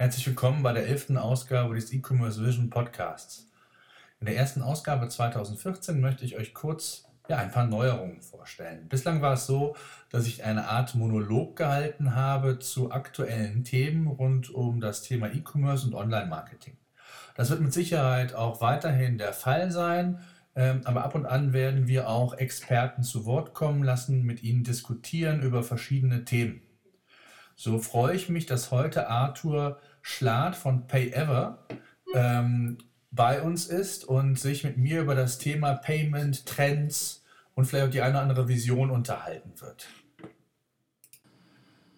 Herzlich willkommen bei der elften Ausgabe des E-Commerce Vision Podcasts. In der ersten Ausgabe 2014 möchte ich euch kurz ja, ein paar Neuerungen vorstellen. Bislang war es so, dass ich eine Art Monolog gehalten habe zu aktuellen Themen rund um das Thema E-Commerce und Online-Marketing. Das wird mit Sicherheit auch weiterhin der Fall sein, ähm, aber ab und an werden wir auch Experten zu Wort kommen lassen, mit ihnen diskutieren über verschiedene Themen. So freue ich mich, dass heute Arthur Schlad von PayEver ähm, bei uns ist und sich mit mir über das Thema Payment, Trends und vielleicht auch die eine oder andere Vision unterhalten wird.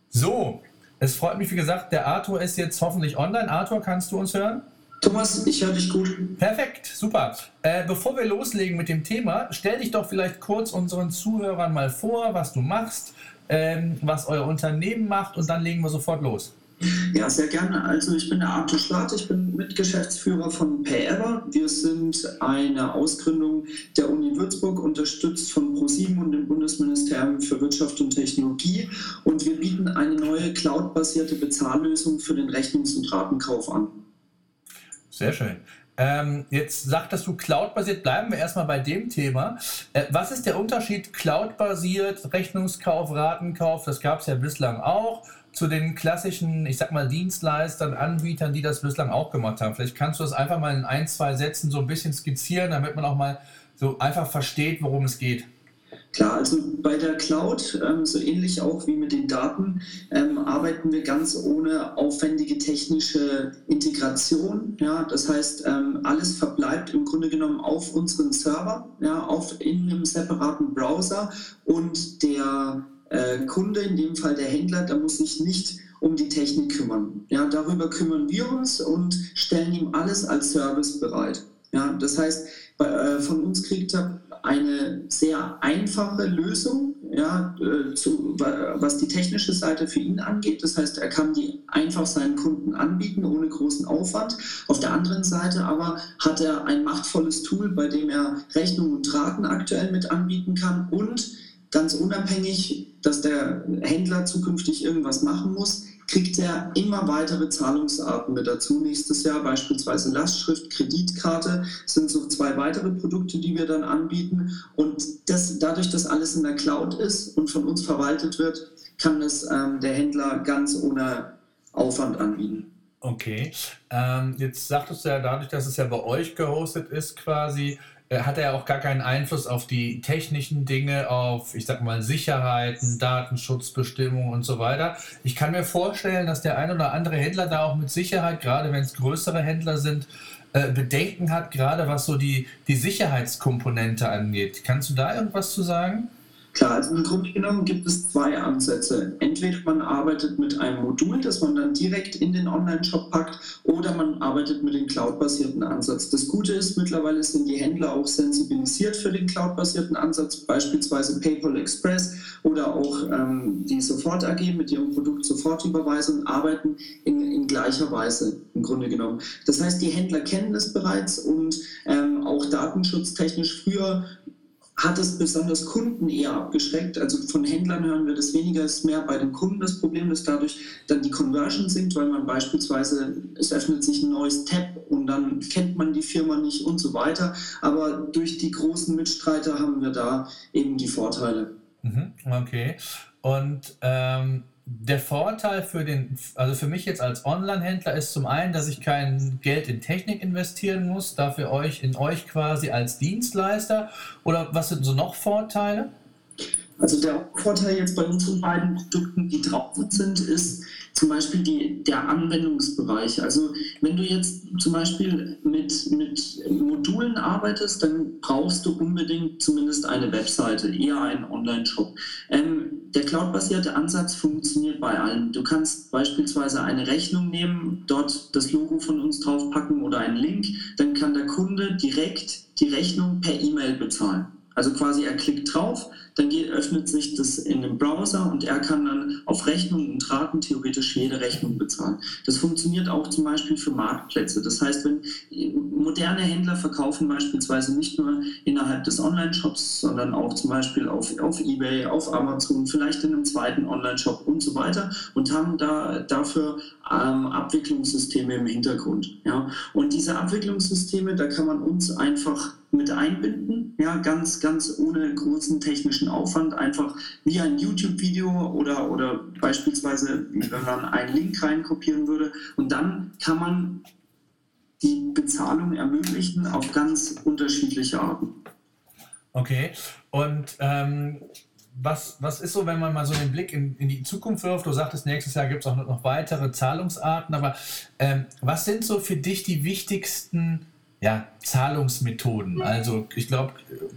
So, es freut mich, wie gesagt, der Arthur ist jetzt hoffentlich online. Arthur, kannst du uns hören? Thomas, ich höre dich gut. Perfekt, super. Äh, bevor wir loslegen mit dem Thema, stell dich doch vielleicht kurz unseren Zuhörern mal vor, was du machst, ähm, was euer Unternehmen macht und dann legen wir sofort los. Ja, sehr gerne. Also ich bin der Arthur Schlatt, ich bin Mitgeschäftsführer von PayEver. Wir sind eine Ausgründung der Uni Würzburg, unterstützt von ProSieben und dem Bundesministerium für Wirtschaft und Technologie. Und wir bieten eine neue cloudbasierte Bezahllösung für den Rechnungs- und Ratenkauf an. Sehr schön. Ähm, jetzt sagtest du cloud-basiert, bleiben wir erstmal bei dem Thema. Äh, was ist der Unterschied cloud-basiert, Rechnungskauf, Ratenkauf, das gab es ja bislang auch, zu den klassischen, ich sag mal, Dienstleistern, Anbietern, die das bislang auch gemacht haben? Vielleicht kannst du das einfach mal in ein, zwei Sätzen so ein bisschen skizzieren, damit man auch mal so einfach versteht, worum es geht. Klar, also bei der Cloud, ähm, so ähnlich auch wie mit den Daten, ähm, arbeiten wir ganz ohne aufwendige technische Integration. Ja, das heißt, ähm, alles verbleibt im Grunde genommen auf unseren Server, ja, auf, in einem separaten Browser und der äh, Kunde, in dem Fall der Händler, der muss sich nicht um die Technik kümmern. Ja, darüber kümmern wir uns und stellen ihm alles als Service bereit. Ja, das heißt, bei, äh, von uns kriegt er eine sehr einfache Lösung, ja, äh, zu, was die technische Seite für ihn angeht. Das heißt, er kann die einfach seinen Kunden anbieten, ohne großen Aufwand. Auf der anderen Seite aber hat er ein machtvolles Tool, bei dem er Rechnungen und Raten aktuell mit anbieten kann und ganz unabhängig, dass der Händler zukünftig irgendwas machen muss, kriegt er immer weitere Zahlungsarten mit dazu. Nächstes Jahr beispielsweise Lastschrift, Kreditkarte sind so zwei weitere Produkte, die wir dann anbieten. Und das, dadurch, dass alles in der Cloud ist und von uns verwaltet wird, kann es ähm, der Händler ganz ohne Aufwand anbieten. Okay, ähm, jetzt sagtest du ja dadurch, dass es ja bei euch gehostet ist quasi, hat er auch gar keinen Einfluss auf die technischen Dinge, auf, ich sag mal, Sicherheiten, Datenschutzbestimmungen und so weiter. Ich kann mir vorstellen, dass der ein oder andere Händler da auch mit Sicherheit, gerade wenn es größere Händler sind, äh, Bedenken hat, gerade was so die, die Sicherheitskomponente angeht. Kannst du da irgendwas zu sagen? Klar, also im Grunde genommen gibt es zwei Ansätze. Entweder man arbeitet mit einem Modul, das man dann direkt in den Online-Shop packt, oder man arbeitet mit dem Cloud-basierten Ansatz. Das Gute ist, mittlerweile sind die Händler auch sensibilisiert für den Cloud-basierten Ansatz, beispielsweise PayPal Express oder auch ähm, die Sofort AG mit ihrem Produkt Sofortüberweisung arbeiten in, in, gleicher Weise im Grunde genommen. Das heißt, die Händler kennen es bereits und ähm, auch datenschutztechnisch früher hat es besonders Kunden eher abgeschreckt. Also von Händlern hören wir das weniger, ist mehr bei den Kunden das Problem, dass dadurch dann die Conversion sinkt, weil man beispielsweise, es öffnet sich ein neues Tab und dann kennt man die Firma nicht und so weiter. Aber durch die großen Mitstreiter haben wir da eben die Vorteile. Mhm, okay. Und ähm, der Vorteil für den, also für mich jetzt als Online-Händler ist zum einen, dass ich kein Geld in Technik investieren muss, dafür euch in euch quasi als Dienstleister. Oder was sind so noch Vorteile? Also der Vorteil jetzt bei unseren beiden Produkten, die draußen sind, ist zum Beispiel die, der Anwendungsbereich. Also wenn du jetzt zum Beispiel mit, mit Modulen arbeitest, dann brauchst du unbedingt zumindest eine Webseite, eher einen Online-Shop. Ähm, der cloud-basierte Ansatz funktioniert bei allen. Du kannst beispielsweise eine Rechnung nehmen, dort das Logo von uns draufpacken oder einen Link, dann kann der Kunde direkt die Rechnung per E-Mail bezahlen. Also quasi er klickt drauf, dann geht, öffnet sich das in dem Browser und er kann dann auf Rechnungen und Raten theoretisch jede Rechnung bezahlen. Das funktioniert auch zum Beispiel für Marktplätze. Das heißt, wenn moderne Händler verkaufen beispielsweise nicht nur innerhalb des Online-Shops, sondern auch zum Beispiel auf, auf Ebay, auf Amazon, vielleicht in einem zweiten Online-Shop und so weiter und haben da dafür ähm, Abwicklungssysteme im Hintergrund. Ja? Und diese Abwicklungssysteme, da kann man uns einfach mit einbinden, ja, ganz, ganz ohne großen technischen Aufwand, einfach wie ein YouTube-Video oder, oder beispielsweise, wenn man einen Link reinkopieren würde. Und dann kann man die Bezahlung ermöglichen auf ganz unterschiedliche Arten. Okay, und ähm, was, was ist so, wenn man mal so den Blick in, in die Zukunft wirft? Du sagtest, nächstes Jahr gibt es auch noch weitere Zahlungsarten, aber ähm, was sind so für dich die wichtigsten ja, Zahlungsmethoden. Also ich glaube,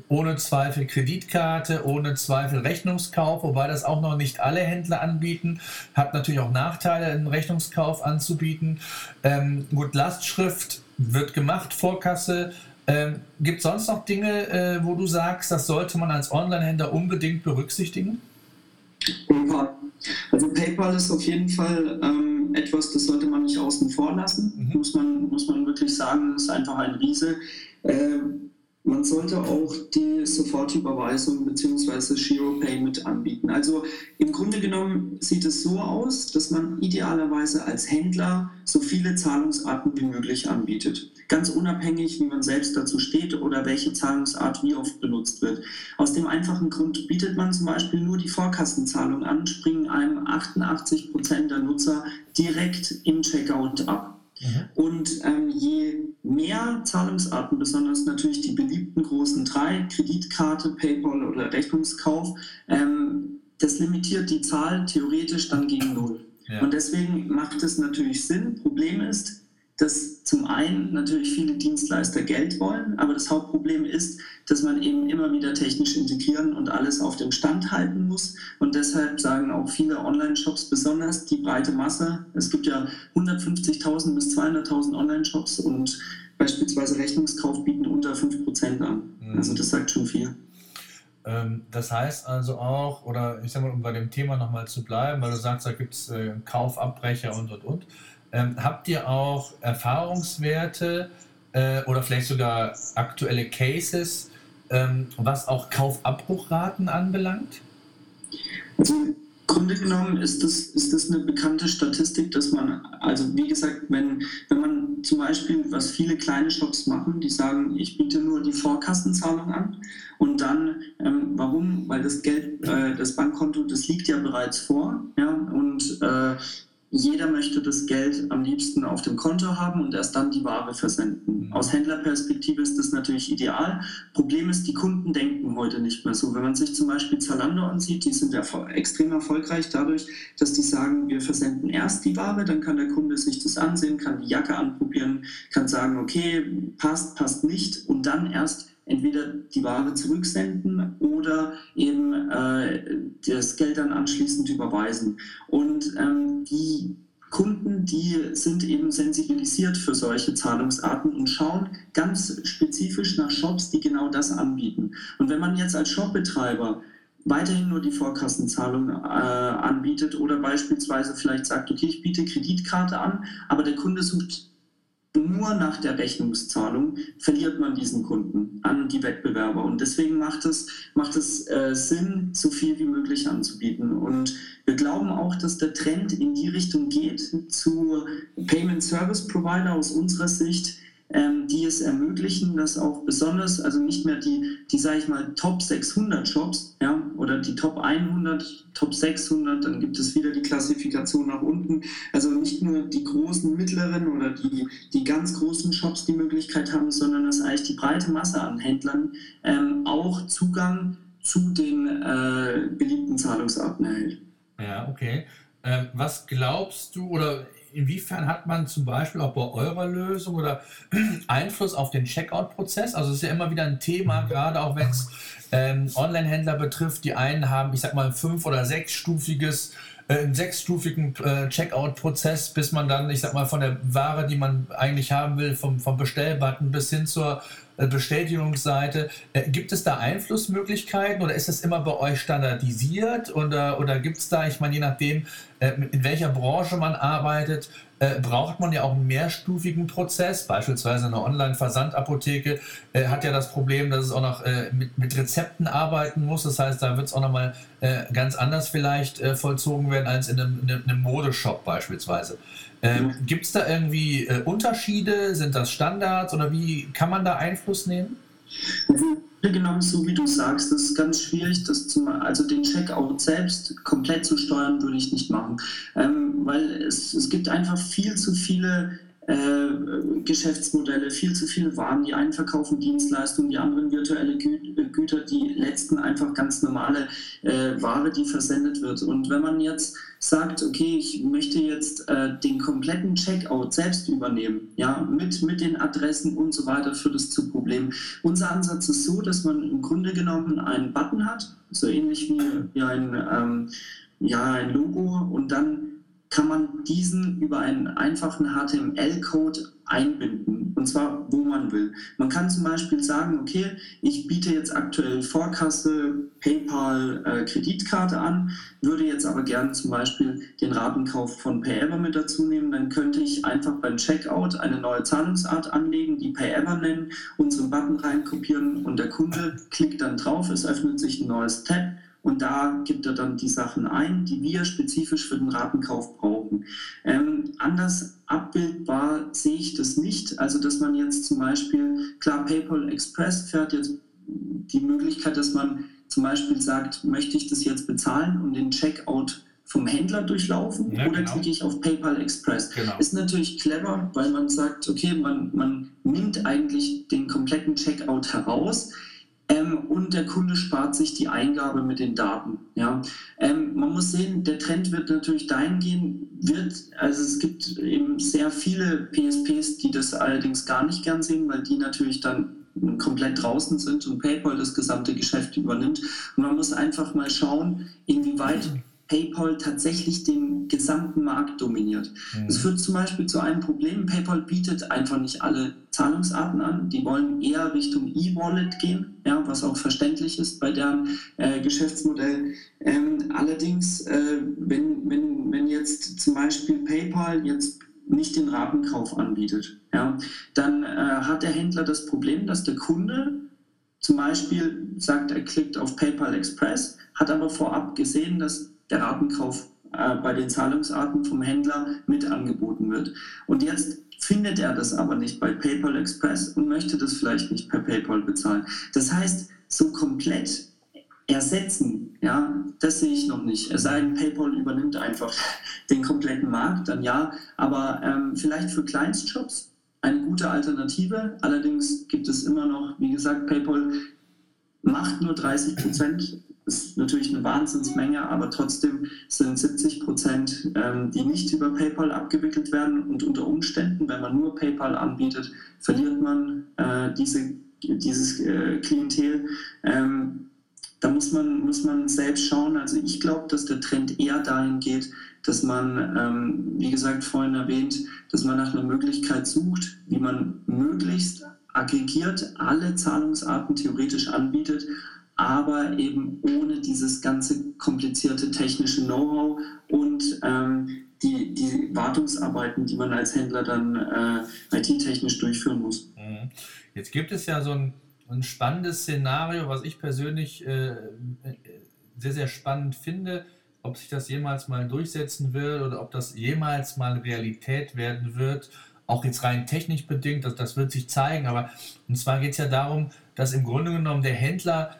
ohne Zweifel Kreditkarte, ohne Zweifel Rechnungskauf, wobei das auch noch nicht alle Händler anbieten. Hat natürlich auch Nachteile, einen Rechnungskauf anzubieten. Ähm, gut, Lastschrift wird gemacht, Vorkasse. Ähm, Gibt es sonst noch Dinge, äh, wo du sagst, das sollte man als Online-Händler unbedingt berücksichtigen? PayPal. Also PayPal ist auf jeden Fall ähm, etwas, das sollte man nicht außen vor lassen, mhm. muss, man, muss man wirklich sagen, das ist einfach ein Riese. Äh, man sollte auch die Sofortüberweisung bzw. GiroPay mit anbieten. Also im Grunde genommen sieht es so aus, dass man idealerweise als Händler so viele Zahlungsarten wie möglich anbietet. Ganz unabhängig, wie man selbst dazu steht oder welche Zahlungsart wie oft benutzt wird. Aus dem einfachen Grund bietet man zum Beispiel nur die Vorkassenzahlung an, springen einem 88 Prozent der Nutzer direkt im Checkout ab. Mhm. Und ähm, je mehr Zahlungsarten, besonders natürlich die beliebten großen drei, Kreditkarte, PayPal oder Rechnungskauf, ähm, das limitiert die Zahl theoretisch dann gegen Null. Ja. Und deswegen macht es natürlich Sinn. Problem ist, dass zum einen natürlich viele Dienstleister Geld wollen, aber das Hauptproblem ist, dass man eben immer wieder technisch integrieren und alles auf dem Stand halten muss. Und deshalb sagen auch viele Online-Shops, besonders die breite Masse, es gibt ja 150.000 bis 200.000 Online-Shops und beispielsweise Rechnungskauf bieten unter 5% an. Mhm. Also das sagt schon viel. Ähm, das heißt also auch, oder ich sag mal, um bei dem Thema nochmal zu bleiben, weil du sagst, da gibt es äh, Kaufabbrecher und und und. Ähm, habt ihr auch Erfahrungswerte äh, oder vielleicht sogar aktuelle Cases, ähm, was auch Kaufabbruchraten anbelangt? Also im Grunde genommen ist das, ist das eine bekannte Statistik, dass man, also wie gesagt, wenn, wenn man zum Beispiel, was viele kleine Shops machen, die sagen, ich biete nur die Vorkassenzahlung an und dann, ähm, warum? Weil das Geld, äh, das Bankkonto, das liegt ja bereits vor, ja, und äh, jeder möchte das Geld am liebsten auf dem Konto haben und erst dann die Ware versenden. Mhm. Aus Händlerperspektive ist das natürlich ideal. Problem ist, die Kunden denken heute nicht mehr so. Wenn man sich zum Beispiel Zalando ansieht, die sind ja extrem erfolgreich dadurch, dass die sagen, wir versenden erst die Ware, dann kann der Kunde sich das ansehen, kann die Jacke anprobieren, kann sagen, okay, passt, passt nicht und dann erst entweder die Ware zurücksenden oder eben äh, das Geld dann anschließend überweisen. Und ähm, die Kunden, die sind eben sensibilisiert für solche Zahlungsarten und schauen ganz spezifisch nach Shops, die genau das anbieten. Und wenn man jetzt als Shopbetreiber weiterhin nur die Vorkassenzahlung äh, anbietet oder beispielsweise vielleicht sagt, okay, ich biete Kreditkarte an, aber der Kunde sucht nur nach der Rechnungszahlung verliert man diesen Kunden an die Wettbewerber. Und deswegen macht es, macht es äh, Sinn, so viel wie möglich anzubieten. Und wir glauben auch, dass der Trend in die Richtung geht zu Payment Service Provider aus unserer Sicht, ähm, die es ermöglichen, dass auch besonders, also nicht mehr die, die sage ich mal, Top 600 Shops, ja, oder die Top 100, Top 600, dann gibt es wieder die Klassifikation nach unten. Also nicht nur die großen, mittleren oder die, die ganz großen Shops die Möglichkeit haben, sondern dass eigentlich die breite Masse an Händlern ähm, auch Zugang zu den äh, beliebten Zahlungsarten erhält. Ja, okay. Ähm, was glaubst du oder inwiefern hat man zum Beispiel auch bei eurer Lösung oder Einfluss auf den Checkout-Prozess? Also es ist ja immer wieder ein Thema, gerade auch wenn es ähm, Online-Händler betrifft. Die einen haben, ich sag mal, ein fünf- oder sechsstufiges äh, einen sechsstufigen äh, Checkout-Prozess, bis man dann, ich sag mal, von der Ware, die man eigentlich haben will, vom, vom Bestellbutton bis hin zur äh, Bestätigungsseite. Äh, gibt es da Einflussmöglichkeiten oder ist das immer bei euch standardisiert oder, oder gibt es da, ich meine, je nachdem, in welcher Branche man arbeitet, äh, braucht man ja auch einen mehrstufigen Prozess. Beispielsweise eine Online-Versandapotheke äh, hat ja das Problem, dass es auch noch äh, mit, mit, Rezepten arbeiten muss. Das heißt, da wird es auch nochmal äh, ganz anders vielleicht äh, vollzogen werden als in einem, in einem Modeshop beispielsweise. Ähm, mhm. Gibt es da irgendwie äh, Unterschiede? Sind das Standards oder wie kann man da Einfluss nehmen? Genommen, so wie du sagst, das ist ganz schwierig, das zu, also den Checkout selbst komplett zu steuern, würde ich nicht machen. Ähm, weil es, es gibt einfach viel zu viele äh, Geschäftsmodelle, viel zu viele Waren. Die einen verkaufen Dienstleistungen, die anderen virtuelle Gü äh, Güter, die letzten einfach ganz normale äh, Ware, die versendet wird. Und wenn man jetzt sagt, okay, ich möchte jetzt äh, den kompletten Checkout selbst übernehmen, ja, mit, mit den Adressen und so weiter, führt es zu Problemen. Unser Ansatz ist so, dass man im Grunde genommen einen Button hat, so ähnlich wie, wie ein, ähm, ja, ein Logo und dann kann man diesen über einen einfachen HTML-Code einbinden, und zwar wo man will. Man kann zum Beispiel sagen, okay, ich biete jetzt aktuell Vorkasse, PayPal, äh, Kreditkarte an, würde jetzt aber gerne zum Beispiel den Ratenkauf von PayEver mit dazu nehmen, dann könnte ich einfach beim Checkout eine neue Zahlungsart anlegen, die PayEver nennen, unseren Button reinkopieren und der Kunde klickt dann drauf, es öffnet sich ein neues Tab und da gibt er dann die Sachen ein, die wir spezifisch für den Ratenkauf brauchen. Ähm, anders abbildbar sehe ich das nicht. Also, dass man jetzt zum Beispiel, klar, PayPal Express fährt jetzt die Möglichkeit, dass man zum Beispiel sagt, möchte ich das jetzt bezahlen und den Checkout vom Händler durchlaufen ja, oder genau. klicke ich auf PayPal Express. Genau. Ist natürlich clever, weil man sagt, okay, man, man nimmt eigentlich den kompletten Checkout heraus ähm, und der Kunde spart sich die Eingabe mit den Daten. Ja? Ähm, man muss sehen, der Trend wird natürlich dahin gehen, wird, also es gibt eben sehr viele PSPs, die das allerdings gar nicht gern sehen, weil die natürlich dann komplett draußen sind und PayPal das gesamte Geschäft übernimmt. Und man muss einfach mal schauen, inwieweit PayPal tatsächlich den gesamten Markt dominiert. Mhm. Das führt zum Beispiel zu einem Problem. PayPal bietet einfach nicht alle Zahlungsarten an. Die wollen eher Richtung E-Wallet gehen, ja, was auch verständlich ist bei deren äh, Geschäftsmodell. Ähm, allerdings, äh, wenn, wenn, wenn jetzt zum Beispiel PayPal jetzt nicht den Ratenkauf anbietet, ja, dann äh, hat der Händler das Problem, dass der Kunde zum Beispiel sagt, er klickt auf PayPal Express, hat aber vorab gesehen, dass der Ratenkauf äh, bei den Zahlungsarten vom Händler mit angeboten wird. Und jetzt findet er das aber nicht bei PayPal Express und möchte das vielleicht nicht per PayPal bezahlen. Das heißt, so komplett ersetzen, ja, das sehe ich noch nicht. Es sei denn, PayPal übernimmt einfach den kompletten Markt, dann ja, aber ähm, vielleicht für Kleinstjobs eine gute Alternative. Allerdings gibt es immer noch, wie gesagt, PayPal macht nur 30 Prozent ist natürlich eine Wahnsinnsmenge, aber trotzdem sind 70 Prozent, ähm, die nicht über PayPal abgewickelt werden. Und unter Umständen, wenn man nur PayPal anbietet, verliert man äh, diese, dieses äh, Klientel. Ähm, da muss man, muss man selbst schauen. Also ich glaube, dass der Trend eher dahin geht, dass man, ähm, wie gesagt, vorhin erwähnt, dass man nach einer Möglichkeit sucht, wie man möglichst aggregiert alle Zahlungsarten theoretisch anbietet aber eben ohne dieses ganze komplizierte technische Know-how und ähm, die, die Wartungsarbeiten, die man als Händler dann äh, IT-technisch durchführen muss. Mhm. Jetzt gibt es ja so ein, ein spannendes Szenario, was ich persönlich äh, sehr, sehr spannend finde. Ob sich das jemals mal durchsetzen wird oder ob das jemals mal Realität werden wird, auch jetzt rein technisch bedingt, das, das wird sich zeigen. Aber und zwar geht es ja darum, dass im Grunde genommen der Händler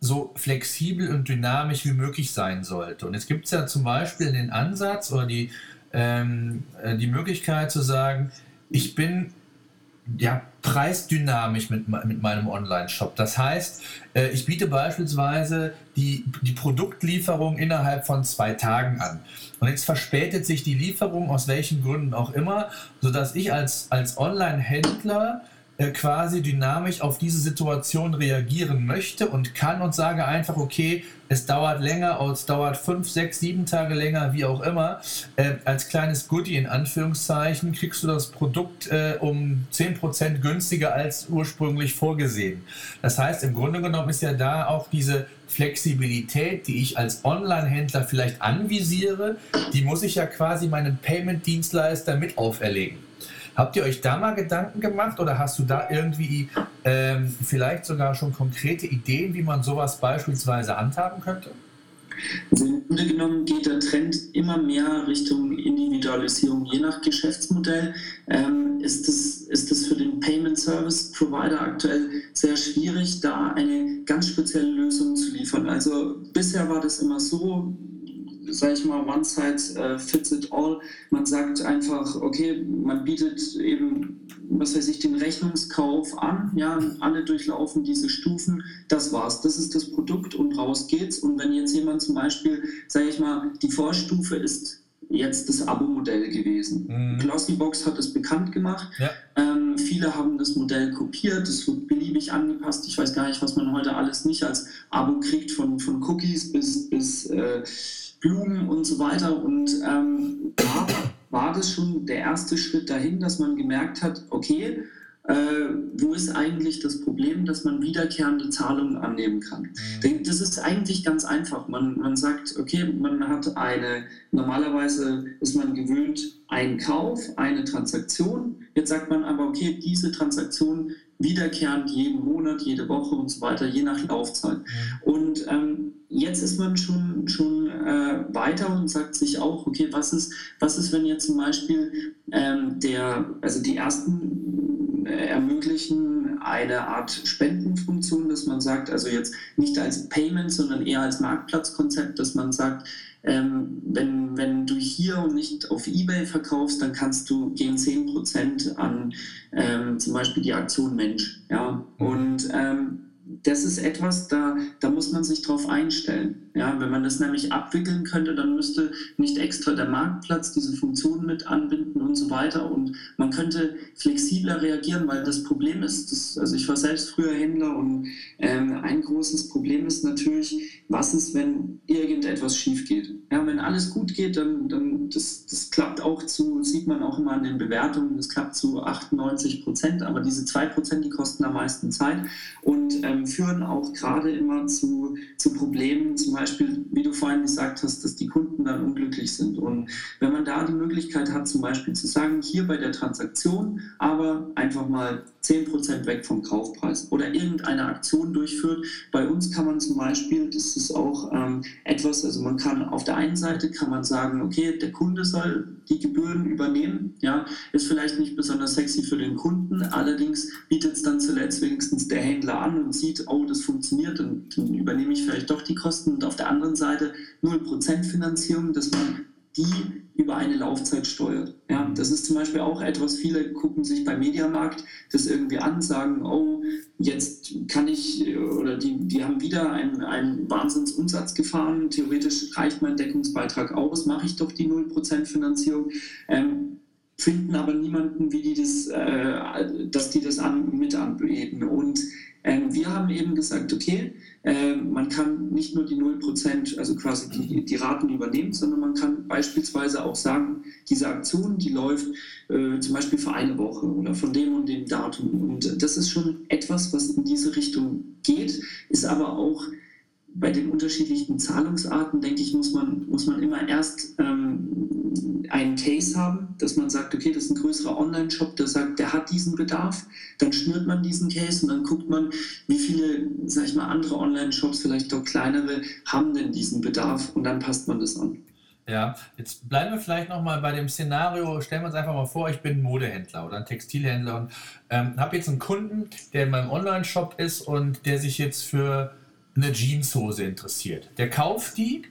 so flexibel und dynamisch wie möglich sein sollte. Und es gibt ja zum Beispiel den Ansatz oder die, ähm, äh, die Möglichkeit zu sagen, ich bin ja, preisdynamisch mit, mit meinem Online-Shop. Das heißt, äh, ich biete beispielsweise die, die Produktlieferung innerhalb von zwei Tagen an. Und jetzt verspätet sich die Lieferung aus welchen Gründen auch immer, sodass ich als, als Online-Händler quasi dynamisch auf diese Situation reagieren möchte und kann und sage einfach, okay, es dauert länger, es dauert fünf, sechs, sieben Tage länger, wie auch immer. Äh, als kleines Goodie in Anführungszeichen kriegst du das Produkt äh, um 10% günstiger als ursprünglich vorgesehen. Das heißt, im Grunde genommen ist ja da auch diese Flexibilität, die ich als Online-Händler vielleicht anvisiere, die muss ich ja quasi meinem Payment-Dienstleister mit auferlegen. Habt ihr euch da mal Gedanken gemacht oder hast du da irgendwie ähm, vielleicht sogar schon konkrete Ideen, wie man sowas beispielsweise handhaben könnte? Also im Grunde genommen geht der Trend immer mehr Richtung Individualisierung. Je nach Geschäftsmodell ähm, ist, das, ist das für den Payment Service Provider aktuell sehr schwierig, da eine ganz spezielle Lösung zu liefern. Also bisher war das immer so, sage ich mal, one size uh, fits it all. Man sagt einfach, okay, man bietet eben, was weiß ich, den Rechnungskauf an, ja, alle durchlaufen diese Stufen, das war's, das ist das Produkt und raus geht's. Und wenn jetzt jemand zum Beispiel, sage ich mal, die Vorstufe ist jetzt das Abo-Modell gewesen. Mhm. Glossybox hat es bekannt gemacht. Ja. Ähm, viele haben das Modell kopiert, es wird beliebig angepasst. Ich weiß gar nicht, was man heute alles nicht als Abo kriegt, von, von Cookies bis, bis äh, Blumen und so weiter. Und ähm, da war das schon der erste Schritt dahin, dass man gemerkt hat, okay, äh, wo ist eigentlich das Problem, dass man wiederkehrende Zahlungen annehmen kann? Mhm. Das ist eigentlich ganz einfach. Man, man sagt, okay, man hat eine, normalerweise ist man gewöhnt, einen Kauf, eine Transaktion. Jetzt sagt man aber, okay, diese Transaktion wiederkehrend jeden Monat, jede Woche und so weiter, je nach Laufzeit. Mhm. Und ähm, jetzt ist man schon, schon äh, weiter und sagt sich auch, okay, was ist, was ist, wenn jetzt zum Beispiel ähm, der, also die ersten ermöglichen eine Art Spendenfunktion, dass man sagt, also jetzt nicht als Payment, sondern eher als Marktplatzkonzept, dass man sagt, ähm, wenn, wenn du hier und nicht auf Ebay verkaufst, dann kannst du gehen 10% an ähm, zum Beispiel die Aktion Mensch. Ja? Mhm. Und ähm, das ist etwas, da, da muss man sich drauf einstellen. Ja, wenn man das nämlich abwickeln könnte, dann müsste nicht extra der Marktplatz diese Funktion mit anbinden und so weiter. Und man könnte flexibler reagieren, weil das Problem ist, dass, also ich war selbst früher Händler und ähm, ein großes Problem ist natürlich, was ist, wenn irgendetwas schief geht. Ja, wenn alles gut geht, dann, dann das, das klappt auch zu, sieht man auch immer an den Bewertungen, das klappt zu 98 Prozent, aber diese 2 Prozent, die kosten am meisten Zeit und ähm, führen auch gerade immer zu, zu Problemen, zum Beispiel, wie du vorhin gesagt hast, dass die Kunden dann unglücklich sind. Und wenn man da die Möglichkeit hat, zum Beispiel zu sagen, hier bei der Transaktion, aber einfach mal 10% weg vom Kaufpreis oder irgendeine Aktion durchführt. Bei uns kann man zum Beispiel, das ist auch ähm, etwas, also man kann auf der einen Seite kann man sagen, okay, der Kunde soll die Gebühren übernehmen, ja, ist vielleicht nicht besonders sexy für den Kunden, allerdings bietet es dann zuletzt wenigstens der Händler an und sieht, oh, das funktioniert, dann, dann übernehme ich vielleicht doch die Kosten und auf der anderen Seite 0% Finanzierung, dass man die über eine Laufzeit steuert. Ja, das ist zum Beispiel auch etwas, viele gucken sich beim Mediamarkt das irgendwie an, sagen, oh, jetzt kann ich, oder die, die haben wieder einen, einen Wahnsinnsumsatz gefahren, theoretisch reicht mein Deckungsbeitrag aus, mache ich doch die 0% Finanzierung. Ähm, finden aber niemanden, wie die das, äh, dass die das an, mit anbieten. Und ähm, wir haben eben gesagt, okay, äh, man kann nicht nur die 0%, also quasi die, die Raten übernehmen, sondern man kann beispielsweise auch sagen, diese Aktion, die läuft äh, zum Beispiel für eine Woche oder von dem und dem Datum. Und das ist schon etwas, was in diese Richtung geht, ist aber auch bei den unterschiedlichen Zahlungsarten, denke ich, muss man, muss man immer erst ähm, einen Case haben, dass man sagt, okay, das ist ein größerer Online-Shop, der sagt, der hat diesen Bedarf. Dann schnürt man diesen Case und dann guckt man, wie viele, sag ich mal, andere Online-Shops, vielleicht auch kleinere, haben denn diesen Bedarf und dann passt man das an. Ja, jetzt bleiben wir vielleicht nochmal bei dem Szenario. Stellen wir uns einfach mal vor, ich bin Modehändler oder ein Textilhändler und ähm, habe jetzt einen Kunden, der in meinem Online-Shop ist und der sich jetzt für eine Jeanshose interessiert. Der kauft die,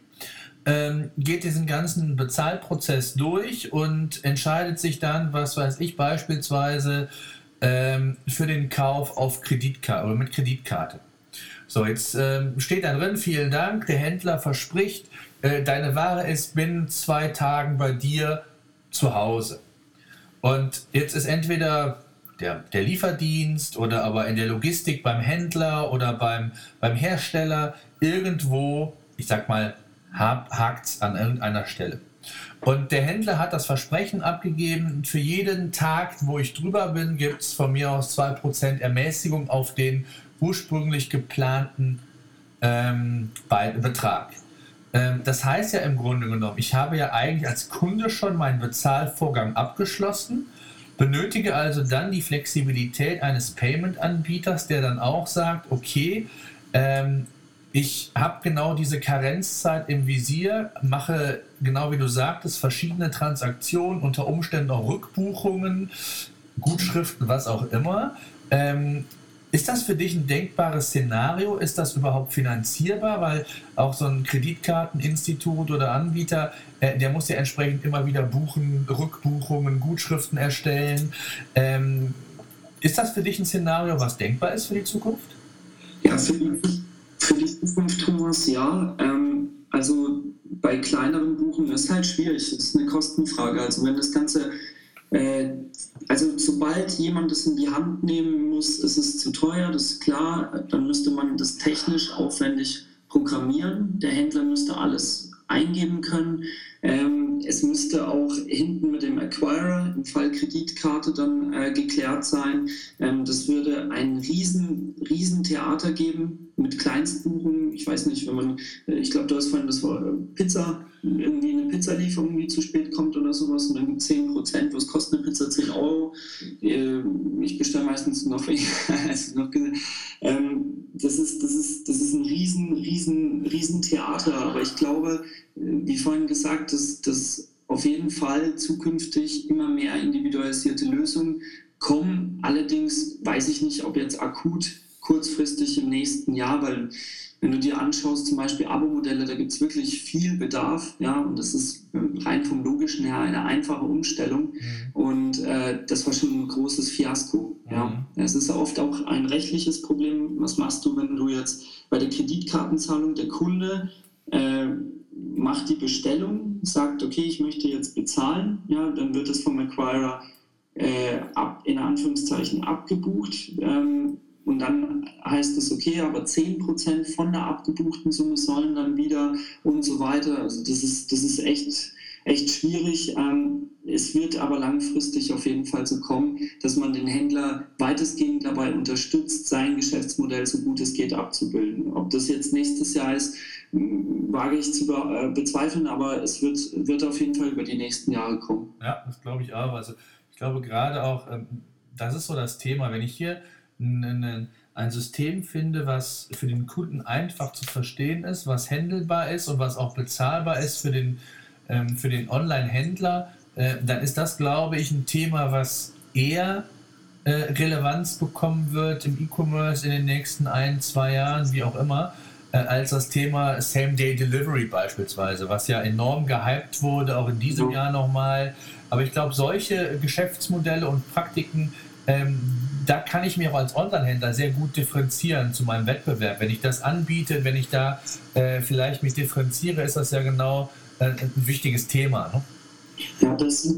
ähm, geht diesen ganzen Bezahlprozess durch und entscheidet sich dann, was weiß ich, beispielsweise ähm, für den Kauf auf Kreditkarte oder mit Kreditkarte. So, jetzt ähm, steht da drin, vielen Dank, der Händler verspricht, äh, deine Ware ist binnen zwei Tagen bei dir zu Hause. Und jetzt ist entweder der, der Lieferdienst oder aber in der Logistik beim Händler oder beim, beim Hersteller irgendwo ich sag mal, hakt es an irgendeiner Stelle. Und der Händler hat das Versprechen abgegeben, für jeden Tag, wo ich drüber bin, gibt es von mir aus 2% Ermäßigung auf den ursprünglich geplanten ähm, Betrag. Ähm, das heißt ja im Grunde genommen, ich habe ja eigentlich als Kunde schon meinen Bezahlvorgang abgeschlossen, benötige also dann die Flexibilität eines Payment-Anbieters, der dann auch sagt, okay, ähm, ich habe genau diese Karenzzeit im Visier, mache genau wie du sagtest, verschiedene Transaktionen, unter Umständen auch Rückbuchungen, Gutschriften, was auch immer. Ähm, ist das für dich ein denkbares Szenario? Ist das überhaupt finanzierbar? Weil auch so ein Kreditkarteninstitut oder Anbieter, äh, der muss ja entsprechend immer wieder buchen, Rückbuchungen, Gutschriften erstellen. Ähm, ist das für dich ein Szenario, was denkbar ist für die Zukunft? Ja, für die für die Zukunft, Thomas, ja. Ähm, also bei kleineren Buchen ist halt schwierig. Es ist eine Kostenfrage. Also wenn das Ganze, äh, also sobald jemand das in die Hand nehmen muss, ist es zu teuer, das ist klar. Dann müsste man das technisch aufwendig programmieren. Der Händler müsste alles eingeben können. Ähm, es müsste auch hinten mit dem Acquirer im Fall Kreditkarte dann äh, geklärt sein. Ähm, das würde ein riesen, riesen Theater geben mit Kleinstbuchungen. Ich weiß nicht, wenn man, äh, ich glaube, du hast vorhin das war äh, Pizza, irgendwie eine Pizzalieferung, die zu spät kommt oder sowas und dann gibt es 10 Prozent, was kostet eine Pizza? 10 Euro. Äh, ich bestelle meistens noch, also noch ähm, das ist, das ist, das ist ein riesen, riesen, riesen Theater, aber ich glaube, wie vorhin gesagt, dass, dass auf jeden Fall zukünftig immer mehr individualisierte Lösungen kommen. Allerdings weiß ich nicht, ob jetzt akut kurzfristig im nächsten Jahr, weil wenn du dir anschaust, zum Beispiel Abo-Modelle, da gibt es wirklich viel Bedarf, ja, und das ist rein vom Logischen her eine einfache Umstellung. Mhm. Und äh, das war schon ein großes Fiasko. Mhm. Ja. Es ist oft auch ein rechtliches Problem. Was machst du, wenn du jetzt bei der Kreditkartenzahlung der Kunde äh, macht die Bestellung, sagt, okay, ich möchte jetzt bezahlen, ja, dann wird es vom Acquirer äh, ab, in Anführungszeichen abgebucht. Ähm, und dann heißt es, okay, aber 10% von der abgebuchten Summe sollen dann wieder und so weiter. Also das ist, das ist echt, echt schwierig. Ähm, es wird aber langfristig auf jeden Fall so kommen, dass man den Händler weitestgehend dabei unterstützt, sein Geschäftsmodell so gut es geht abzubilden. Ob das jetzt nächstes Jahr ist, wage ich zu äh, bezweifeln, aber es wird, wird auf jeden Fall über die nächsten Jahre kommen. Ja, das glaube ich auch. Also ich glaube gerade auch, ähm, das ist so das Thema, wenn ich hier ein, ein System finde, was für den Kunden einfach zu verstehen ist, was handelbar ist und was auch bezahlbar ist für den, ähm, für den Online-Händler, äh, dann ist das, glaube ich, ein Thema, was eher äh, Relevanz bekommen wird im E-Commerce in den nächsten ein, zwei Jahren, wie auch immer, äh, als das Thema Same-Day-Delivery beispielsweise, was ja enorm gehypt wurde, auch in diesem Jahr nochmal. Aber ich glaube, solche Geschäftsmodelle und Praktiken, ähm, da kann ich mir auch als Online-Händler sehr gut differenzieren zu meinem Wettbewerb. Wenn ich das anbiete, wenn ich da äh, vielleicht mich differenziere, ist das ja genau äh, ein wichtiges Thema. Ne? Ja, das,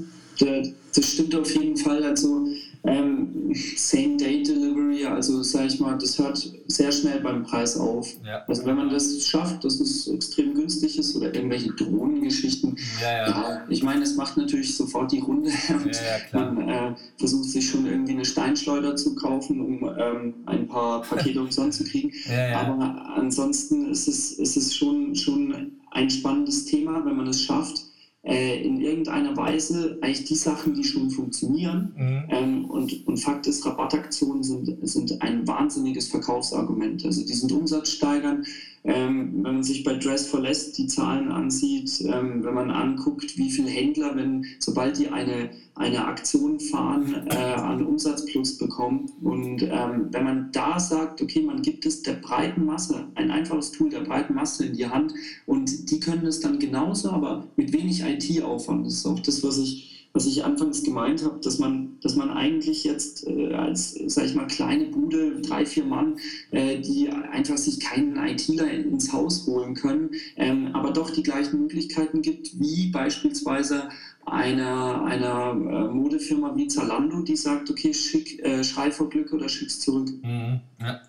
das stimmt auf jeden Fall. Also ähm, Same-Day-Delivery, also sage ich mal, das hört sehr schnell beim Preis auf. Ja. Also wenn man das schafft, dass es extrem günstig ist oder irgendwelche Drohnengeschichten, ja, ja. ja ich meine, es macht natürlich sofort die Runde und man äh, versucht sich schon irgendwie eine Steinschleuder zu kaufen, um ähm, ein paar Pakete umsonst zu kriegen. Aber ansonsten ist es, ist es schon, schon ein spannendes Thema, wenn man es schafft äh, in irgendeiner Weise eigentlich die Sachen, die schon funktionieren. Mhm. Ähm, und, und Fakt ist, Rabattaktionen sind, sind ein wahnsinniges Verkaufsargument. Also die sind umsatzsteigernd. Ähm, wenn man sich bei Dress for Less die Zahlen ansieht, ähm, wenn man anguckt, wie viele Händler, wenn sobald die eine, eine Aktion fahren, äh, an Umsatzplus bekommen. Und ähm, wenn man da sagt, okay, man gibt es der breiten Masse, ein einfaches Tool der breiten Masse in die Hand und die können es dann genauso, aber mit wenig IT-Aufwand. Das ist auch das, was ich was ich anfangs gemeint habe, dass man, dass man eigentlich jetzt äh, als, sag ich mal, kleine Bude, drei, vier Mann, äh, die einfach sich keinen ITler ins Haus holen können, ähm, aber doch die gleichen Möglichkeiten gibt, wie beispielsweise einer, einer äh, Modefirma wie Zalando, die sagt, okay, schick, äh, schrei vor Glück oder schick's zurück. Mhm, ja.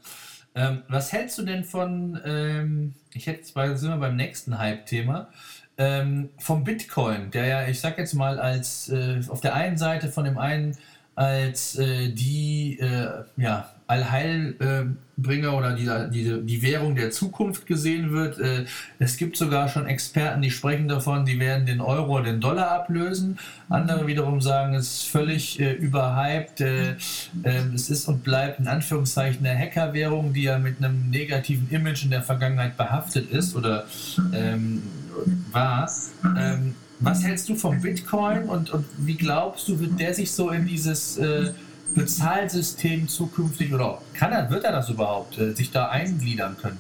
Ähm, was hältst du denn von, ähm, ich hätte zwei, sind wir beim nächsten Hype-Thema, ähm, vom Bitcoin, der ja, ich sag jetzt mal, als äh, auf der einen Seite von dem einen als äh, die äh, ja, Allheilbringer oder die, die, die Währung der Zukunft gesehen wird. Äh, es gibt sogar schon Experten, die sprechen davon, die werden den Euro oder den Dollar ablösen. Andere wiederum sagen, es ist völlig äh, überhyped. Äh, ähm, es ist und bleibt in Anführungszeichen eine Hackerwährung, die ja mit einem negativen Image in der Vergangenheit behaftet ist oder ähm, war. Ähm, was hältst du vom Bitcoin und, und wie glaubst du, wird der sich so in dieses äh, Bezahlsystem zukünftig oder kann er, wird er das überhaupt, äh, sich da eingliedern können?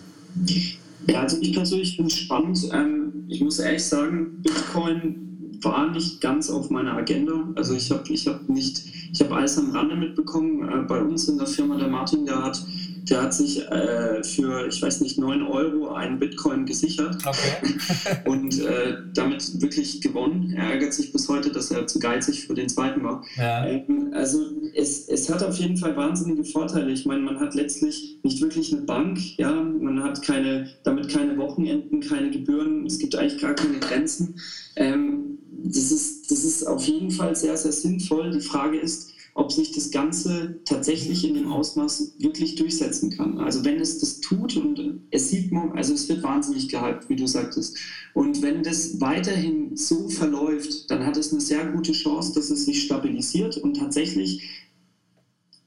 Ja, also ich persönlich es spannend. Ähm, ich muss ehrlich sagen, Bitcoin war nicht ganz auf meiner Agenda. Also ich habe ich hab nicht, ich habe alles am Rande mitbekommen. Äh, bei uns in der Firma, der Martin, der hat der hat sich äh, für, ich weiß nicht, 9 Euro einen Bitcoin gesichert okay. und äh, damit wirklich gewonnen. Er ärgert sich bis heute, dass er zu geizig für den zweiten war. Ja. Ähm, also es, es hat auf jeden Fall wahnsinnige Vorteile. Ich meine, man hat letztlich nicht wirklich eine Bank, ja, man hat keine, damit keine Wochenenden, keine Gebühren, es gibt eigentlich gar keine Grenzen. Ähm, das, ist, das ist auf jeden Fall sehr, sehr sinnvoll. Die Frage ist, ob sich das Ganze tatsächlich in dem Ausmaß wirklich durchsetzen kann. Also wenn es das tut und es sieht man, also es wird wahnsinnig gehypt, wie du sagtest. Und wenn das weiterhin so verläuft, dann hat es eine sehr gute Chance, dass es sich stabilisiert und tatsächlich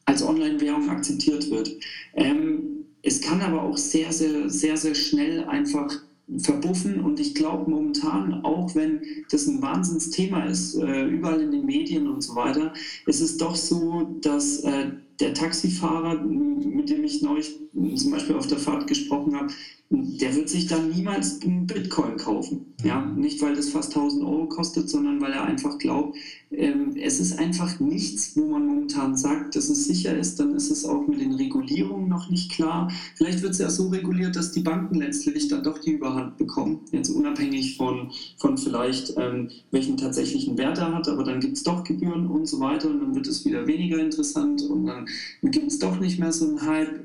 als Online-Währung akzeptiert wird. Ähm, es kann aber auch sehr, sehr, sehr, sehr schnell einfach verbuffen und ich glaube momentan, auch wenn das ein Wahnsinnsthema ist, äh, überall in den Medien und so weiter, ist es doch so, dass äh, der Taxifahrer, mit dem ich neulich zum Beispiel auf der Fahrt gesprochen habe, der wird sich dann niemals einen Bitcoin kaufen. Ja? Mhm. Nicht, weil das fast 1000 Euro kostet, sondern weil er einfach glaubt, es ist einfach nichts, wo man momentan sagt, dass es sicher ist. Dann ist es auch mit den Regulierungen noch nicht klar. Vielleicht wird es ja so reguliert, dass die Banken letztlich dann doch die Überhand bekommen. Jetzt unabhängig von, von vielleicht, ähm, welchen tatsächlichen Wert er hat. Aber dann gibt es doch Gebühren und so weiter. Und dann wird es wieder weniger interessant. Und dann gibt es doch nicht mehr so einen Hype.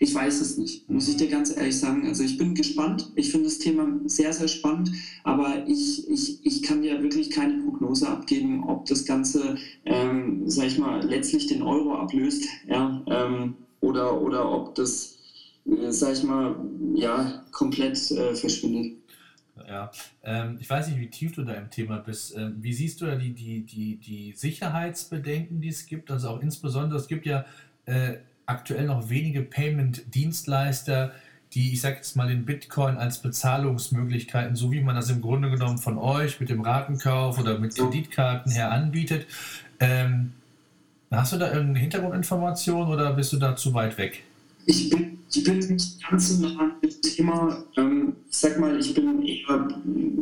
Ich weiß es nicht, muss ich dir ganz ehrlich sagen. Also ich bin gespannt. Ich finde das Thema sehr, sehr spannend, aber ich, ich, ich kann dir wirklich keine Prognose abgeben, ob das Ganze, ähm, sag ich mal, letztlich den Euro ablöst, ja, ähm, oder, oder ob das, äh, sag ich mal, ja, komplett äh, verschwindet. Ja, ähm, ich weiß nicht, wie tief du da im Thema bist. Ähm, wie siehst du da die, die, die, die Sicherheitsbedenken, die es gibt? Also auch insbesondere, es gibt ja äh, aktuell noch wenige Payment-Dienstleister, die, ich sage jetzt mal, den Bitcoin als Bezahlungsmöglichkeiten, so wie man das im Grunde genommen von euch mit dem Ratenkauf oder mit Kreditkarten her anbietet. Ähm, hast du da irgendeine Hintergrundinformation oder bist du da zu weit weg? Ich bin, ich bin nicht ganz so nah an dem Thema. Ähm, ich sag mal, ich bin eher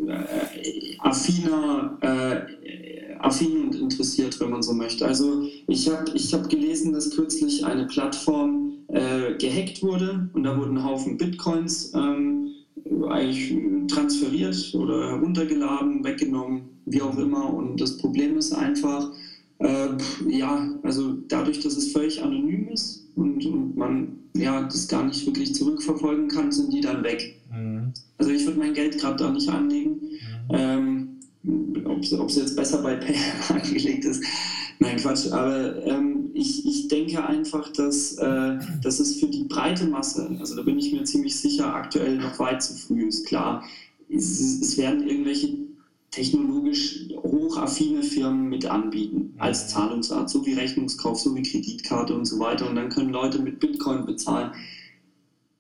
äh, affiner, äh, affin und interessiert, wenn man so möchte. Also ich habe ich hab gelesen, dass kürzlich eine Plattform äh, gehackt wurde und da wurden ein Haufen Bitcoins ähm, eigentlich transferiert oder heruntergeladen, weggenommen, wie auch immer. Und das Problem ist einfach, äh, ja, also dadurch, dass es völlig anonym ist und, und man ja, das gar nicht wirklich zurückverfolgen kann, sind die dann weg. Mhm. Also ich würde mein Geld gerade da nicht anlegen. Mhm. Ähm, ob es jetzt besser bei Pay angelegt ist. Nein, Quatsch. Aber ähm, ich, ich denke einfach, dass, äh, dass es für die breite Masse, also da bin ich mir ziemlich sicher, aktuell noch weit zu früh ist. Klar, es, es werden irgendwelche technologisch hochaffine Firmen mit anbieten als Zahlungsart, so wie Rechnungskauf, so wie Kreditkarte und so weiter. Und dann können Leute mit Bitcoin bezahlen.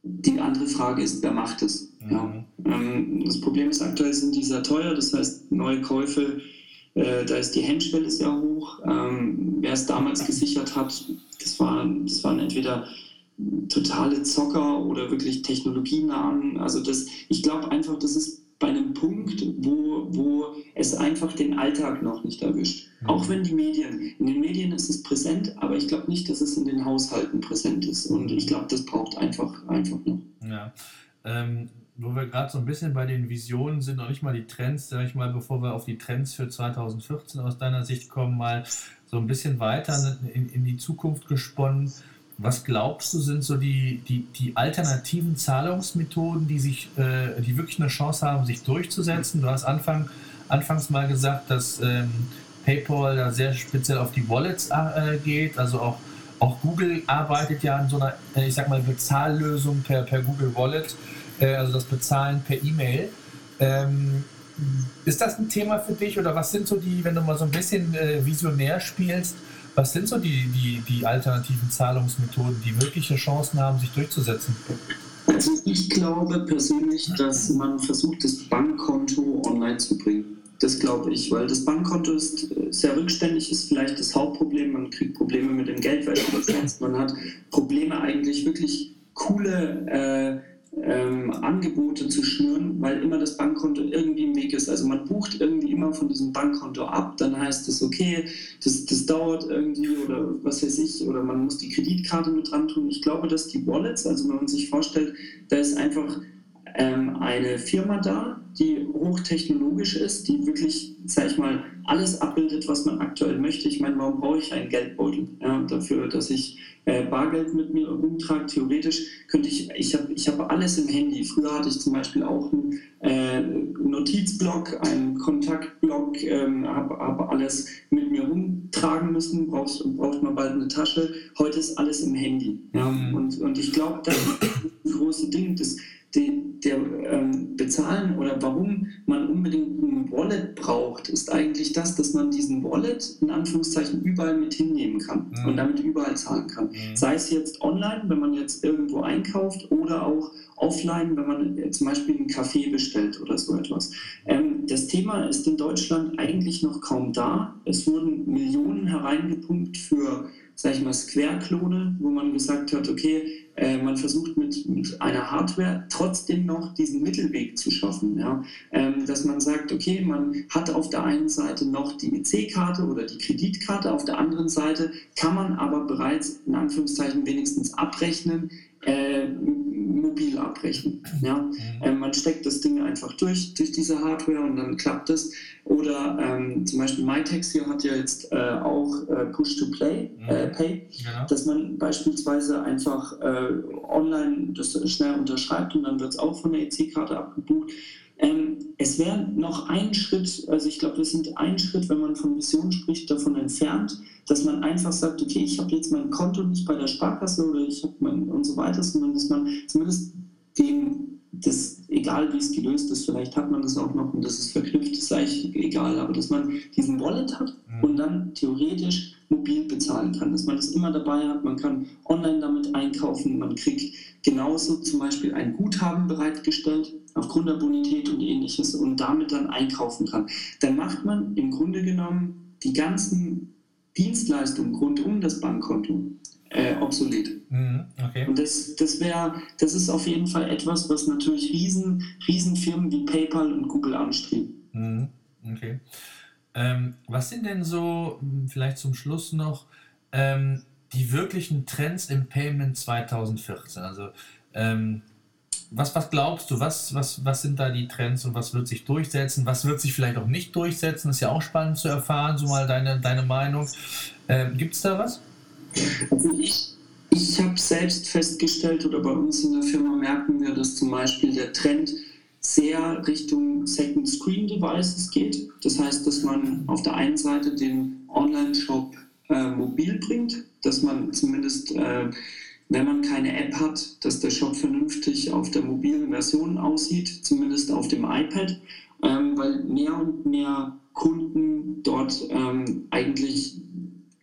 Die andere Frage ist, wer macht es? Mhm. Ja. Ähm, das Problem ist, aktuell sind die sehr teuer, das heißt, neue Käufe, äh, da ist die Hemmschwelle sehr hoch. Ähm, wer es damals gesichert hat, das waren, das waren entweder totale Zocker oder wirklich technologienahen. Also das, ich glaube einfach, das ist bei einem Punkt, wo, wo es einfach den Alltag noch nicht erwischt. Mhm. Auch wenn die Medien, in den Medien ist es präsent, aber ich glaube nicht, dass es in den Haushalten präsent ist. Und ich glaube, das braucht einfach, einfach noch. Ja. Ähm, wo wir gerade so ein bisschen bei den Visionen sind, noch nicht mal die Trends, sag ich mal, bevor wir auf die Trends für 2014 aus deiner Sicht kommen, mal so ein bisschen weiter in, in die Zukunft gesponnen. was glaubst du, sind so die, die, die alternativen Zahlungsmethoden, die, sich, äh, die wirklich eine Chance haben, sich durchzusetzen? Du hast Anfang, anfangs mal gesagt, dass ähm, PayPal da sehr speziell auf die Wallets äh, geht. Also auch, auch Google arbeitet ja an so einer, äh, ich sag mal, Bezahllösung per, per Google Wallet, äh, also das Bezahlen per E-Mail. Ähm, ist das ein Thema für dich oder was sind so die, wenn du mal so ein bisschen äh, visionär spielst, was sind so die, die, die alternativen Zahlungsmethoden, die wirkliche Chancen haben, sich durchzusetzen? Also ich glaube persönlich, dass man versucht, das Bankkonto online zu bringen. Das glaube ich, weil das Bankkonto ist äh, sehr rückständig, ist vielleicht das Hauptproblem. Man kriegt Probleme mit dem Geldwäsche, man hat Probleme eigentlich wirklich coole äh, ähm, Angebote zu schnüren, weil immer das Bankkonto irgendwie im Weg ist. Also man bucht irgendwie immer von diesem Bankkonto ab, dann heißt es, okay, das, das dauert irgendwie oder was weiß ich, oder man muss die Kreditkarte mit dran tun. Ich glaube, dass die Wallets, also wenn man sich vorstellt, da ist einfach ähm, eine Firma da, die hochtechnologisch ist, die wirklich, sag ich mal, alles abbildet, was man aktuell möchte. Ich meine, warum brauche ich einen Geldbeutel? Ja, dafür, dass ich äh, Bargeld mit mir rumtrage. Theoretisch könnte ich, ich habe ich hab alles im Handy. Früher hatte ich zum Beispiel auch einen äh, Notizblock, einen Kontaktblock, ähm, habe hab alles mit mir rumtragen müssen, braucht, braucht man bald eine Tasche. Heute ist alles im Handy. Ja? Mhm. Und, und ich glaube, das ist ein großes Ding. Das, die, der ähm, Bezahlen oder warum man unbedingt ein Wallet braucht, ist eigentlich das, dass man diesen Wallet in Anführungszeichen überall mit hinnehmen kann mhm. und damit überall zahlen kann. Mhm. Sei es jetzt online, wenn man jetzt irgendwo einkauft oder auch offline, wenn man zum Beispiel einen Kaffee bestellt oder so etwas. Ähm, das Thema ist in Deutschland eigentlich noch kaum da. Es wurden Millionen hereingepumpt für sag ich mal, Square-Klone, wo man gesagt hat, okay, äh, man versucht mit, mit einer Hardware trotzdem noch diesen Mittelweg zu schaffen. Ja? Ähm, dass man sagt, okay, man hat auf der einen Seite noch die EC-Karte oder die Kreditkarte, auf der anderen Seite kann man aber bereits in Anführungszeichen wenigstens abrechnen, äh, mobil abrechnen. Ja? Ähm, man steckt das Ding einfach durch, durch diese Hardware und dann klappt es. Oder ähm, zum Beispiel MyTex hier hat ja jetzt äh, auch äh, Push-to-Play, mhm. äh, Pay, genau. dass man beispielsweise einfach äh, online das schnell unterschreibt und dann wird es auch von der EC-Karte abgebucht. Ähm, es wäre noch ein Schritt, also ich glaube, wir sind ein Schritt, wenn man von Vision spricht, davon entfernt, dass man einfach sagt, okay, ich habe jetzt mein Konto nicht bei der Sparkasse oder ich habe mein und so weiter, sondern dass man zumindest dem, das, egal wie es gelöst ist, vielleicht hat man das auch noch und das ist verknüpft, ist eigentlich egal, aber dass man diesen Wallet hat. Und dann theoretisch mobil bezahlen kann, dass man das immer dabei hat, man kann online damit einkaufen, man kriegt genauso zum Beispiel ein Guthaben bereitgestellt aufgrund der Bonität und ähnliches und damit dann einkaufen kann. Dann macht man im Grunde genommen die ganzen Dienstleistungen rund um das Bankkonto äh, obsolet. Mhm, okay. Und das, das wäre, das ist auf jeden Fall etwas, was natürlich riesen, Riesenfirmen wie PayPal und Google anstreben. Mhm, okay. Ähm, was sind denn so, hm, vielleicht zum Schluss noch, ähm, die wirklichen Trends im Payment 2014? Also ähm, was, was glaubst du, was, was, was sind da die Trends und was wird sich durchsetzen? Was wird sich vielleicht auch nicht durchsetzen? ist ja auch spannend zu erfahren, so mal deine, deine Meinung. Ähm, Gibt es da was? Also ich, ich habe selbst festgestellt oder bei uns in der Firma merken wir, dass zum Beispiel der Trend sehr Richtung Second Screen Devices geht. Das heißt, dass man auf der einen Seite den Online-Shop äh, mobil bringt, dass man zumindest äh, wenn man keine App hat, dass der Shop vernünftig auf der mobilen Version aussieht, zumindest auf dem iPad, ähm, weil mehr und mehr Kunden dort ähm, eigentlich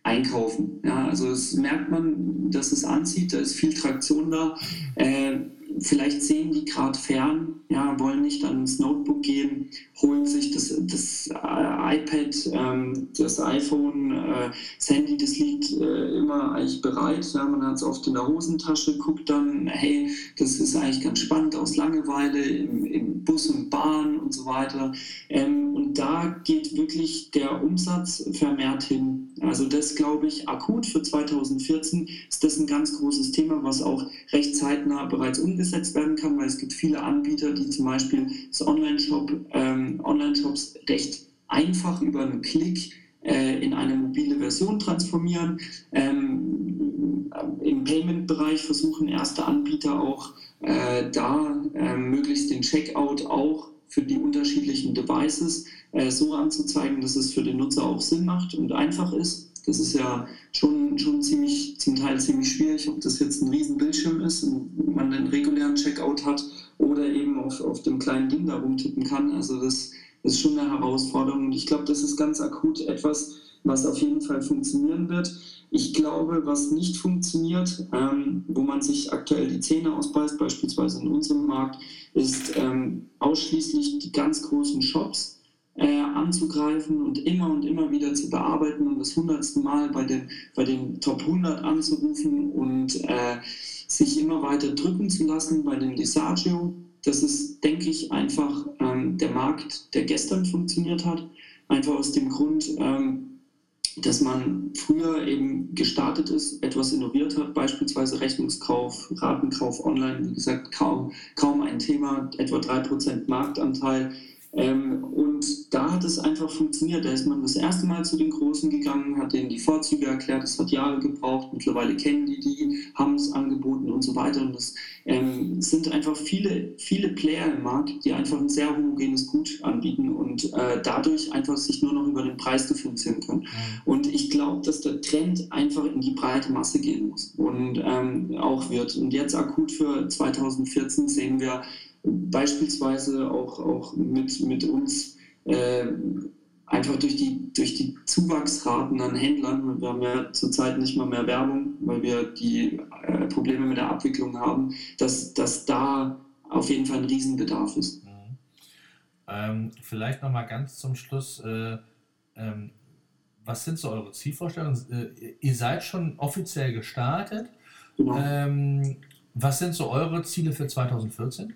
einkaufen. Ja, also es merkt man, dass es anzieht, da ist viel Traktion da. Äh, vielleicht sehen die gerade fern, ja, wollen nicht ans Notebook gehen, holen sich das, das äh, iPad, ähm, das iPhone, äh, das Handy, das liegt äh, immer eigentlich bereit. Ja, man hat es oft in der Hosentasche, guckt dann, hey, das ist eigentlich ganz spannend aus Langeweile im, im Bus und Bahn und so weiter. Ähm, da geht wirklich der Umsatz vermehrt hin. Also das glaube ich akut für 2014 ist das ein ganz großes Thema, was auch recht zeitnah bereits umgesetzt werden kann, weil es gibt viele Anbieter, die zum Beispiel das Online-Shop ähm, Online-Shops recht einfach über einen Klick äh, in eine mobile Version transformieren. Ähm, im Payment-Bereich versuchen erste Anbieter auch äh, da äh, möglichst den Checkout auch für die unterschiedlichen Devices äh, so anzuzeigen, dass es für den Nutzer auch Sinn macht und einfach ist. Das ist ja schon, schon ziemlich, zum Teil ziemlich schwierig, ob das jetzt ein riesen Bildschirm ist und man einen regulären Checkout hat oder eben auf, auf dem kleinen Ding da rumtippen kann. Also das ist schon eine Herausforderung und ich glaube, das ist ganz akut etwas, was auf jeden Fall funktionieren wird. Ich glaube, was nicht funktioniert, ähm, wo man sich aktuell die Zähne ausbeißt, beispielsweise in unserem Markt, ist ähm, ausschließlich die ganz großen Shops äh, anzugreifen und immer und immer wieder zu bearbeiten und das hundertste Mal bei den, bei den Top 100 anzurufen und äh, sich immer weiter drücken zu lassen bei den Disagio. Das ist, denke ich, einfach ähm, der Markt, der gestern funktioniert hat. Einfach aus dem Grund, ähm, dass man früher eben gestartet ist, etwas innoviert hat, beispielsweise Rechnungskauf, Ratenkauf online, wie gesagt, kaum, kaum ein Thema, etwa 3% Marktanteil ähm, und da hat es einfach funktioniert. Da ist man das erste Mal zu den Großen gegangen, hat denen die Vorzüge erklärt, es hat Jahre gebraucht, mittlerweile kennen die die, haben es angeboten und so weiter. Und es ähm, sind einfach viele, viele Player im Markt, die einfach ein sehr homogenes Gut anbieten und äh, dadurch einfach sich nur noch über den Preis differenzieren können. Mhm. Und ich glaube, dass der Trend einfach in die breite Masse gehen muss und ähm, auch wird. Und jetzt akut für 2014 sehen wir, beispielsweise auch, auch mit, mit uns äh, einfach durch die, durch die Zuwachsraten an Händlern. Wir haben ja zurzeit nicht mal mehr Werbung, weil wir die äh, Probleme mit der Abwicklung haben, dass, dass da auf jeden Fall ein Riesenbedarf ist. Mhm. Ähm, vielleicht nochmal ganz zum Schluss. Äh, ähm, was sind so eure Zielvorstellungen? Äh, ihr seid schon offiziell gestartet. Genau. Ähm, was sind so eure Ziele für 2014?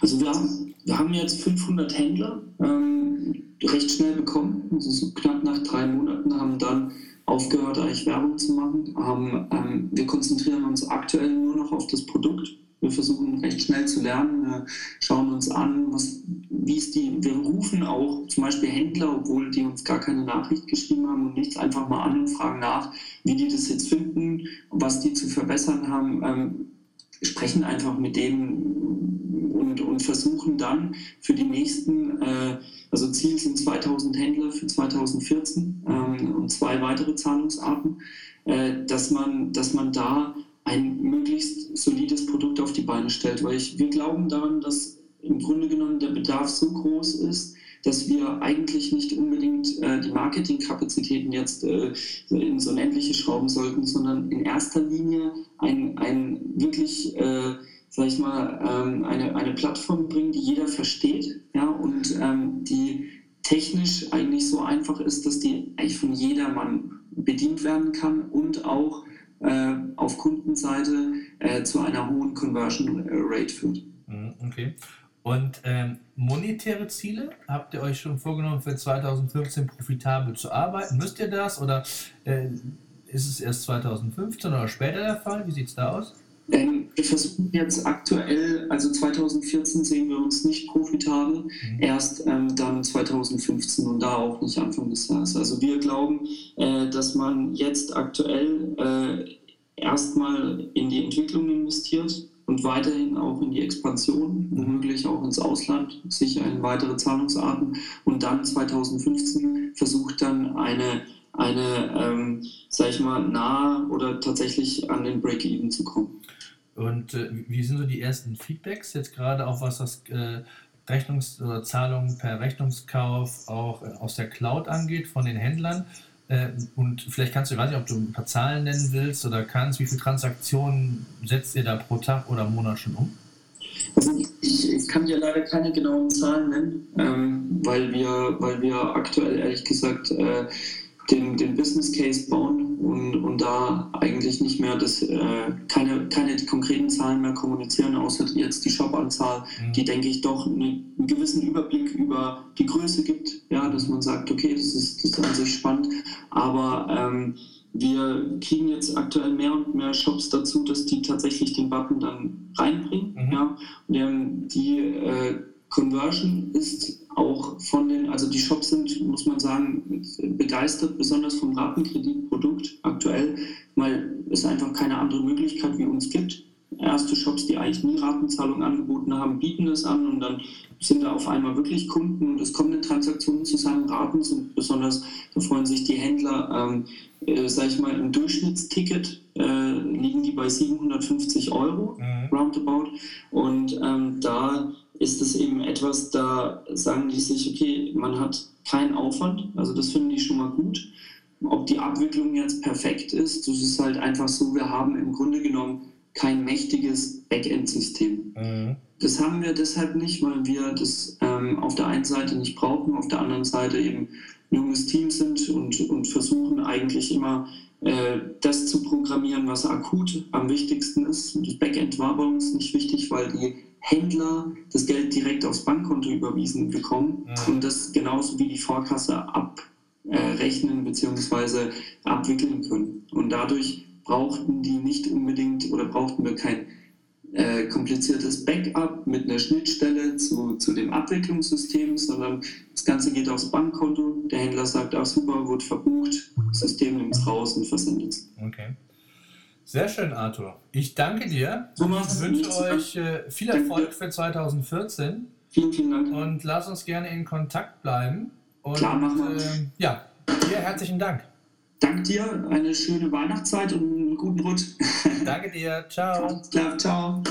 Also wir haben, wir haben jetzt 500 Händler ähm, recht schnell bekommen, also so knapp nach drei Monaten, haben dann aufgehört, eigentlich Werbung zu machen. Haben, ähm, wir konzentrieren uns aktuell nur noch auf das Produkt. Wir versuchen recht schnell zu lernen, wir schauen uns an, was, wie ist die, wir rufen auch zum Beispiel Händler, obwohl die uns gar keine Nachricht geschrieben haben und nichts, einfach mal an und fragen nach, wie die das jetzt finden, was die zu verbessern haben. Ähm, sprechen einfach mit denen und, und versuchen dann für die nächsten, äh, also Ziel sind 2000 Händler für 2014 ähm, und zwei weitere Zahlungsarten, äh, dass, man, dass man da ein möglichst solides Produkt auf die Beine stellt. Weil ich, wir glauben daran, dass im Grunde genommen der Bedarf so groß ist, dass wir eigentlich nicht unbedingt äh, die Marketingkapazitäten jetzt äh, ins Unendliche schrauben sollten, sondern in erster Linie ein, ein wirklich, äh, sag ich mal, ähm, eine, eine Plattform bringen, die jeder versteht ja, und ähm, die technisch eigentlich so einfach ist, dass die eigentlich von jedermann bedient werden kann und auch äh, auf Kundenseite äh, zu einer hohen Conversion Rate führt. Mhm, okay. Und ähm, monetäre Ziele, habt ihr euch schon vorgenommen, für 2015 profitabel zu arbeiten? Müsst ihr das oder äh, ist es erst 2015 oder später der Fall? Wie sieht es da aus? Ähm, wir versuchen jetzt aktuell, also 2014 sehen wir uns nicht profitabel, mhm. erst ähm, dann 2015 und da auch nicht Anfang des Jahres. Also wir glauben, äh, dass man jetzt aktuell äh, erstmal in die Entwicklung investiert und weiterhin auch in die Expansion, womöglich auch ins Ausland, sicher in weitere Zahlungsarten und dann 2015 versucht dann eine, eine ähm, sag ich mal, nahe oder tatsächlich an den Break-Even zu kommen. Und äh, wie sind so die ersten Feedbacks jetzt gerade auch was das äh, Rechnungs- oder Zahlungen per Rechnungskauf auch äh, aus der Cloud angeht von den Händlern? Äh, und vielleicht kannst du, ich weiß nicht, ob du ein paar Zahlen nennen willst oder kannst, wie viele Transaktionen setzt ihr da pro Tag oder Monat schon um? Also ich, ich kann dir leider keine genauen Zahlen nennen, ähm, weil, wir, weil wir aktuell ehrlich gesagt äh, den, den Business Case bauen und, und da eigentlich nicht mehr das, äh, keine, keine konkreten Zahlen mehr kommunizieren, außer jetzt die Shop-Anzahl, mhm. die, denke ich, doch eine, einen gewissen Überblick über die Größe gibt, ja, dass man sagt, okay, das ist, das ist an sich spannend, aber ähm, wir kriegen jetzt aktuell mehr und mehr Shops dazu, dass die tatsächlich den Button dann reinbringen. Mhm. Ja, und die äh, Conversion ist auch von den, also die Shops sind, muss man sagen, begeistert, besonders vom Ratenkreditprodukt aktuell, weil es einfach keine andere Möglichkeit wie uns gibt. Erste Shops, die eigentlich nie Ratenzahlung angeboten haben, bieten es an und dann sind da auf einmal wirklich Kunden und es kommen eine Transaktionen zusammen. Raten sind besonders, da freuen sich die Händler, ähm, äh, sage ich mal, im Durchschnittsticket äh, liegen die bei 750 Euro, mhm. roundabout. Und ähm, da ist es eben etwas, da sagen die sich, okay, man hat keinen Aufwand, also das finden die schon mal gut. Ob die Abwicklung jetzt perfekt ist, das ist halt einfach so, wir haben im Grunde genommen kein mächtiges Backend-System. Mhm. Das haben wir deshalb nicht, weil wir das ähm, auf der einen Seite nicht brauchen, auf der anderen Seite eben ein junges Team sind und, und versuchen eigentlich immer äh, das zu programmieren, was akut am wichtigsten ist. Und das Backend war bei uns nicht wichtig, weil die Händler das Geld direkt aufs Bankkonto überwiesen bekommen mhm. und das genauso wie die Vorkasse abrechnen äh, bzw. abwickeln können. Und dadurch brauchten die nicht unbedingt oder brauchten wir kein äh, kompliziertes Backup mit einer Schnittstelle zu, zu dem Abwicklungssystem, sondern das Ganze geht aufs Bankkonto. Der Händler sagt, ach super, wird verbucht, das System nimmt es raus und versendet es. Okay. Sehr schön, Arthur. Ich danke dir. Thomas, ich wünsche euch äh, viel Erfolg für 2014. Vielen, vielen Dank. Und lass uns gerne in Kontakt bleiben. Und, Klar, machen wir. Äh, ja, dir herzlichen Dank. Dank dir, eine schöne Weihnachtszeit und guten Rutsch. Danke dir, ciao. Klar, ciao.